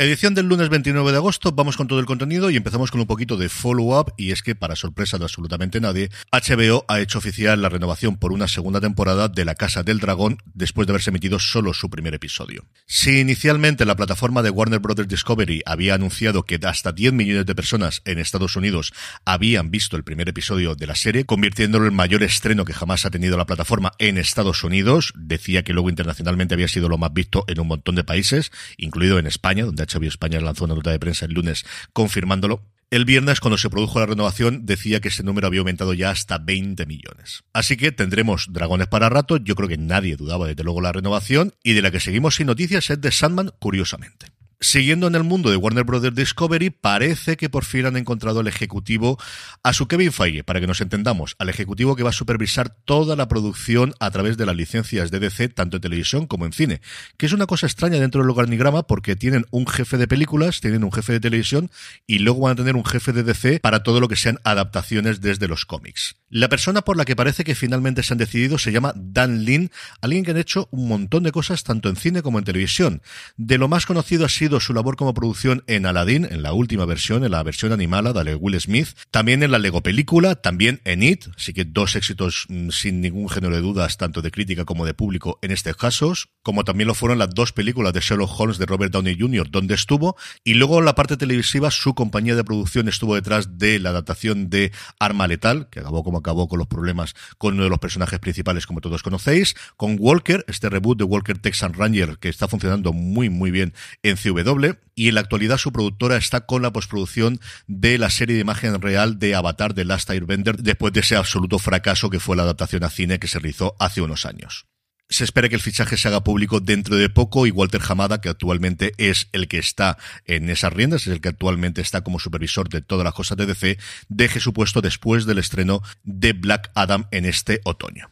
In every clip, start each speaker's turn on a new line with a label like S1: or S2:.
S1: Edición del lunes 29 de agosto, vamos con todo el contenido y empezamos con un poquito de follow-up y es que, para sorpresa de absolutamente nadie, HBO ha hecho oficial la renovación por una segunda temporada de La Casa del Dragón después de haberse emitido solo su primer episodio. Si inicialmente la plataforma de Warner Bros. Discovery había anunciado que hasta 10 millones de personas en Estados Unidos habían visto el primer episodio de la serie, convirtiéndolo en el mayor estreno que jamás ha tenido la plataforma en Estados Unidos. Decía que luego internacionalmente había sido lo más visto en un montón de países, incluido en España, donde HBO España lanzó una nota de prensa el lunes confirmándolo. El viernes, cuando se produjo la renovación, decía que ese número había aumentado ya hasta 20 millones. Así que tendremos dragones para rato. Yo creo que nadie dudaba desde luego la renovación. Y de la que seguimos sin noticias es de Sandman, curiosamente. Siguiendo en el mundo de Warner Brothers Discovery, parece que por fin han encontrado al ejecutivo, a su Kevin Feige, para que nos entendamos, al ejecutivo que va a supervisar toda la producción a través de las licencias de DC, tanto en televisión como en cine. Que es una cosa extraña dentro del organigrama porque tienen un jefe de películas, tienen un jefe de televisión y luego van a tener un jefe de DC para todo lo que sean adaptaciones desde los cómics. La persona por la que parece que finalmente se han decidido se llama Dan Lin, alguien que ha hecho un montón de cosas tanto en cine como en televisión. De lo más conocido ha sido su labor como producción en Aladdin, en la última versión, en la versión animada de Will Smith, también en la Lego película, también en It, así que dos éxitos mm, sin ningún género de dudas, tanto de crítica como de público en estos casos, como también lo fueron las dos películas de Sherlock Holmes de Robert Downey Jr., donde estuvo, y luego en la parte televisiva su compañía de producción estuvo detrás de la adaptación de Arma Letal, que acabó como acabó con los problemas con uno de los personajes principales, como todos conocéis, con Walker, este reboot de Walker Texan Ranger, que está funcionando muy, muy bien en CW, y en la actualidad su productora está con la postproducción de la serie de imagen real de Avatar de Last Airbender después de ese absoluto fracaso que fue la adaptación a cine que se realizó hace unos años. Se espera que el fichaje se haga público dentro de poco y Walter Hamada, que actualmente es el que está en esas riendas, es el que actualmente está como supervisor de todas las cosas de DC, deje su puesto después del estreno de Black Adam en este otoño.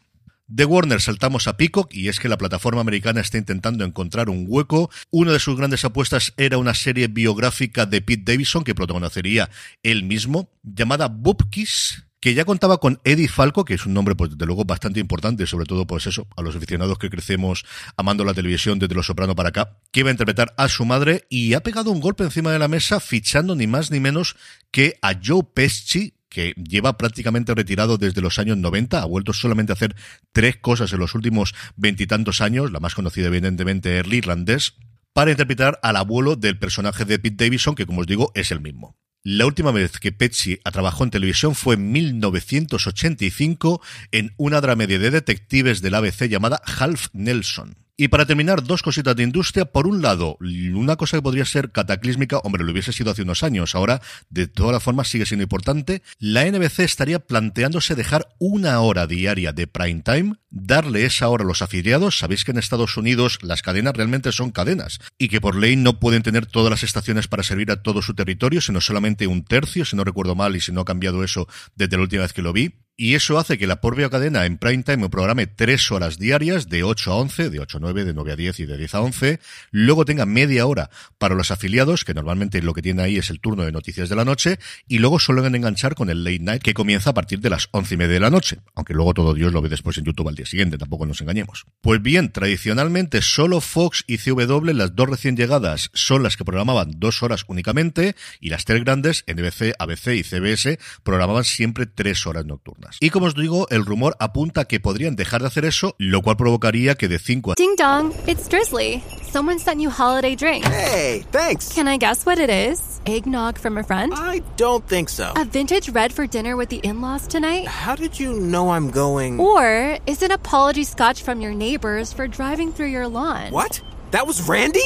S1: De Warner saltamos a Peacock y es que la plataforma americana está intentando encontrar un hueco. Una de sus grandes apuestas era una serie biográfica de Pete Davidson que protagonizaría él mismo, llamada Bupkis, que ya contaba con Eddie Falco, que es un nombre, pues, desde luego, bastante importante, sobre todo, pues eso, a los aficionados que crecemos amando la televisión desde Los Soprano para acá, que iba a interpretar a su madre y ha pegado un golpe encima de la mesa fichando ni más ni menos que a Joe Pesci, que lleva prácticamente retirado desde los años 90, ha vuelto solamente a hacer tres cosas en los últimos veintitantos años, la más conocida evidentemente es el irlandés, para interpretar al abuelo del personaje de Pete Davidson, que como os digo es el mismo. La última vez que Petsy trabajó en televisión fue en 1985 en una dramedia de detectives del ABC llamada Half Nelson. Y para terminar, dos cositas de industria. Por un lado, una cosa que podría ser cataclísmica, hombre, lo hubiese sido hace unos años, ahora de todas formas sigue siendo importante. La NBC estaría planteándose dejar una hora diaria de prime time, darle esa hora a los afiliados. Sabéis que en Estados Unidos las cadenas realmente son cadenas y que por ley no pueden tener todas las estaciones para servir a todo su territorio, sino solamente un tercio, si no recuerdo mal y si no ha cambiado eso desde la última vez que lo vi y eso hace que la propia cadena en prime time programe tres horas diarias de 8 a 11, de 8 a 9, de 9 a 10 y de 10 a 11, luego tenga media hora para los afiliados, que normalmente lo que tiene ahí es el turno de noticias de la noche, y luego suelen enganchar con el late night que comienza a partir de las 11 y media de la noche, aunque luego todo Dios lo ve después en YouTube al día siguiente, tampoco nos engañemos. Pues bien, tradicionalmente solo Fox y CW, las dos recién llegadas, son las que programaban dos horas únicamente, y las tres grandes, NBC, ABC y CBS, programaban siempre tres horas nocturnas. Y como os digo, el rumor apunta que podrían dejar de hacer eso, lo cual provocaría que de 5 a...
S2: Ding dong, it's Drizzly. Someone sent you holiday drinks.
S3: Hey, thanks.
S2: Can I guess what it is? Eggnog from a friend?
S3: I don't think so.
S2: A vintage red for dinner with the in-laws tonight?
S3: How did you know I'm going?
S2: Or is it apology scotch from your neighbors for driving through your lawn?
S3: What? That was Randy?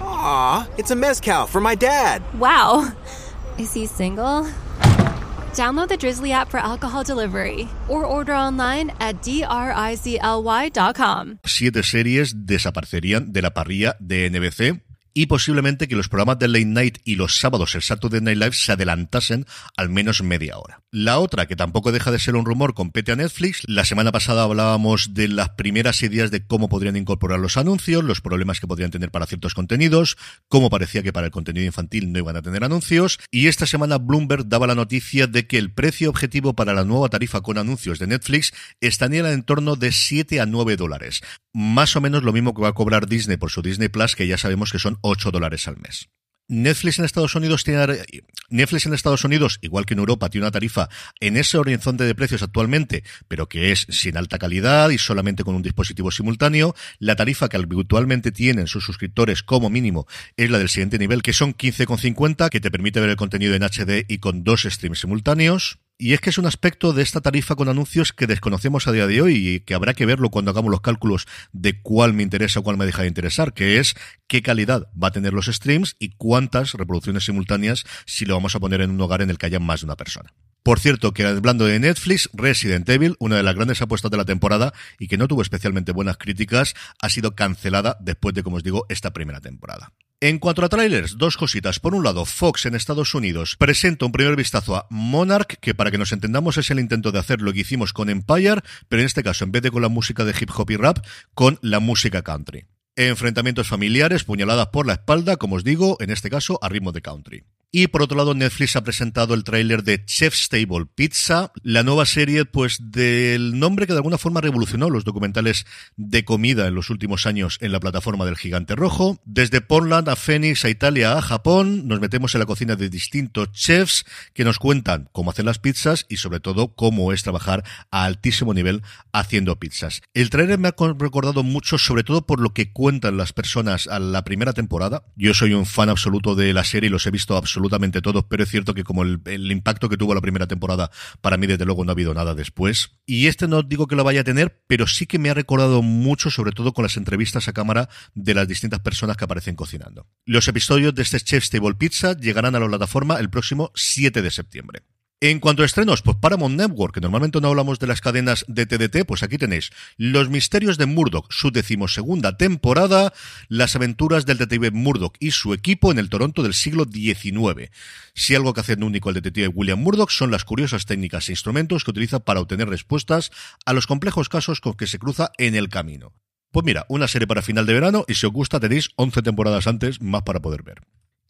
S3: Aw, it's a mezcal for my dad.
S2: Wow. Is he single? Download the Drizzly app for alcohol delivery or order online at drizly.com.
S1: Siete series desaparecerían de la parrilla de NBC y posiblemente que los programas de Late Night y los sábados el Saturday Night Live se adelantasen al menos media hora. La otra, que tampoco deja de ser un rumor, compete a Netflix. La semana pasada hablábamos de las primeras ideas de cómo podrían incorporar los anuncios, los problemas que podrían tener para ciertos contenidos, cómo parecía que para el contenido infantil no iban a tener anuncios, y esta semana Bloomberg daba la noticia de que el precio objetivo para la nueva tarifa con anuncios de Netflix estaría en torno de 7 a 9 dólares. Más o menos lo mismo que va a cobrar Disney por su Disney Plus, que ya sabemos que son 8 dólares al mes. Netflix en Estados Unidos tiene Netflix en Estados Unidos, igual que en Europa, tiene una tarifa en ese horizonte de precios actualmente, pero que es sin alta calidad y solamente con un dispositivo simultáneo. La tarifa que habitualmente tienen sus suscriptores como mínimo es la del siguiente nivel, que son 15,50, que te permite ver el contenido en HD y con dos streams simultáneos. Y es que es un aspecto de esta tarifa con anuncios que desconocemos a día de hoy y que habrá que verlo cuando hagamos los cálculos de cuál me interesa o cuál me deja de interesar, que es qué calidad va a tener los streams y cuántas reproducciones simultáneas si lo vamos a poner en un hogar en el que haya más de una persona. Por cierto, que hablando de Netflix, Resident Evil, una de las grandes apuestas de la temporada y que no tuvo especialmente buenas críticas, ha sido cancelada después de, como os digo, esta primera temporada. En cuanto a trailers, dos cositas. Por un lado, Fox en Estados Unidos presenta un primer vistazo a Monarch, que para que nos entendamos es el intento de hacer lo que hicimos con Empire, pero en este caso, en vez de con la música de hip hop y rap, con la música country. Enfrentamientos familiares, puñaladas por la espalda, como os digo, en este caso a ritmo de country. Y por otro lado, Netflix ha presentado el tráiler de Chef's Table Pizza, la nueva serie, pues, del nombre que de alguna forma revolucionó los documentales de comida en los últimos años en la plataforma del Gigante Rojo. Desde Portland a Phoenix, a Italia, a Japón, nos metemos en la cocina de distintos chefs que nos cuentan cómo hacer las pizzas y sobre todo cómo es trabajar a altísimo nivel haciendo pizzas. El tráiler me ha recordado mucho, sobre todo por lo que cuentan las personas a la primera temporada. Yo soy un fan absoluto de la serie y los he visto absolutamente absolutamente todos, pero es cierto que como el, impacto que tuvo la primera temporada, para mí desde luego no ha habido nada después. Y este no digo que lo vaya a tener, pero sí que me ha recordado mucho, sobre todo con las entrevistas a cámara de las distintas personas que aparecen cocinando. Los episodios de este Chef's Table Pizza llegarán a la plataforma el próximo 7 de septiembre. En cuanto a estrenos, pues Paramount Network, que normalmente no hablamos de las cadenas de TDT, pues aquí tenéis Los Misterios de Murdoch, su decimosegunda temporada, las aventuras del detective Murdoch y su equipo en el Toronto del siglo XIX. Si algo que hace único el detective William Murdoch son las curiosas técnicas e instrumentos que utiliza para obtener respuestas a los complejos casos con que se cruza en el camino. Pues mira, una serie para final de verano y si os gusta tenéis 11 temporadas antes más para poder ver.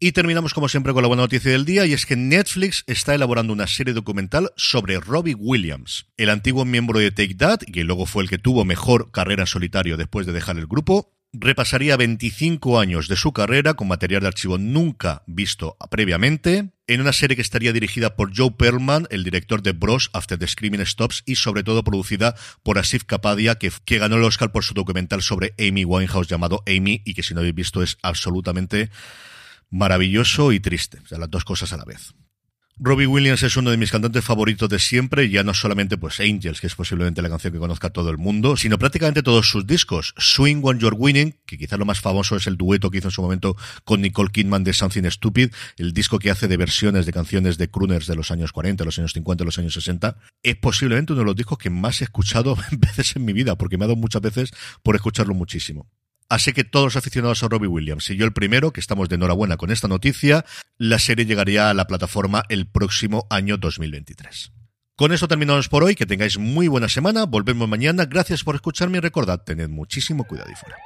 S1: Y terminamos como siempre con la buena noticia del día y es que Netflix está elaborando una serie documental sobre Robbie Williams, el antiguo miembro de Take That, que luego fue el que tuvo mejor carrera en solitario después de dejar el grupo. Repasaría 25 años de su carrera con material de archivo nunca visto previamente, en una serie que estaría dirigida por Joe Perlman, el director de Bros After the Screaming Stops, y sobre todo producida por Asif Kapadia, que, que ganó el Oscar por su documental sobre Amy Winehouse llamado Amy, y que si no habéis visto es absolutamente maravilloso y triste, o sea, las dos cosas a la vez. Robbie Williams es uno de mis cantantes favoritos de siempre, ya no solamente pues Angels, que es posiblemente la canción que conozca todo el mundo, sino prácticamente todos sus discos. Swing When You're Winning, que quizás lo más famoso es el dueto que hizo en su momento con Nicole Kidman de Something Stupid, el disco que hace de versiones de canciones de crooners de los años 40, los años 50, los años 60, es posiblemente uno de los discos que más he escuchado veces en mi vida, porque me ha dado muchas veces por escucharlo muchísimo. Así que todos los aficionados a Robbie Williams y yo el primero, que estamos de enhorabuena con esta noticia, la serie llegaría a la plataforma el próximo año 2023. Con eso terminamos por hoy. Que tengáis muy buena semana. Volvemos mañana. Gracias por escucharme y recordad, tened muchísimo cuidado y fuera.